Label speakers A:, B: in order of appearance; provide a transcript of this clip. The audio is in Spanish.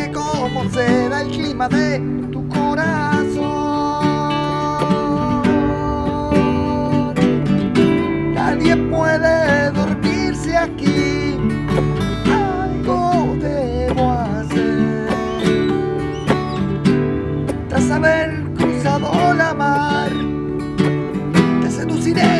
A: que cómo será el clima de tu corazón. Nadie puede dormirse aquí. Algo debo hacer. Tras haber cruzado la mar, te seduciré.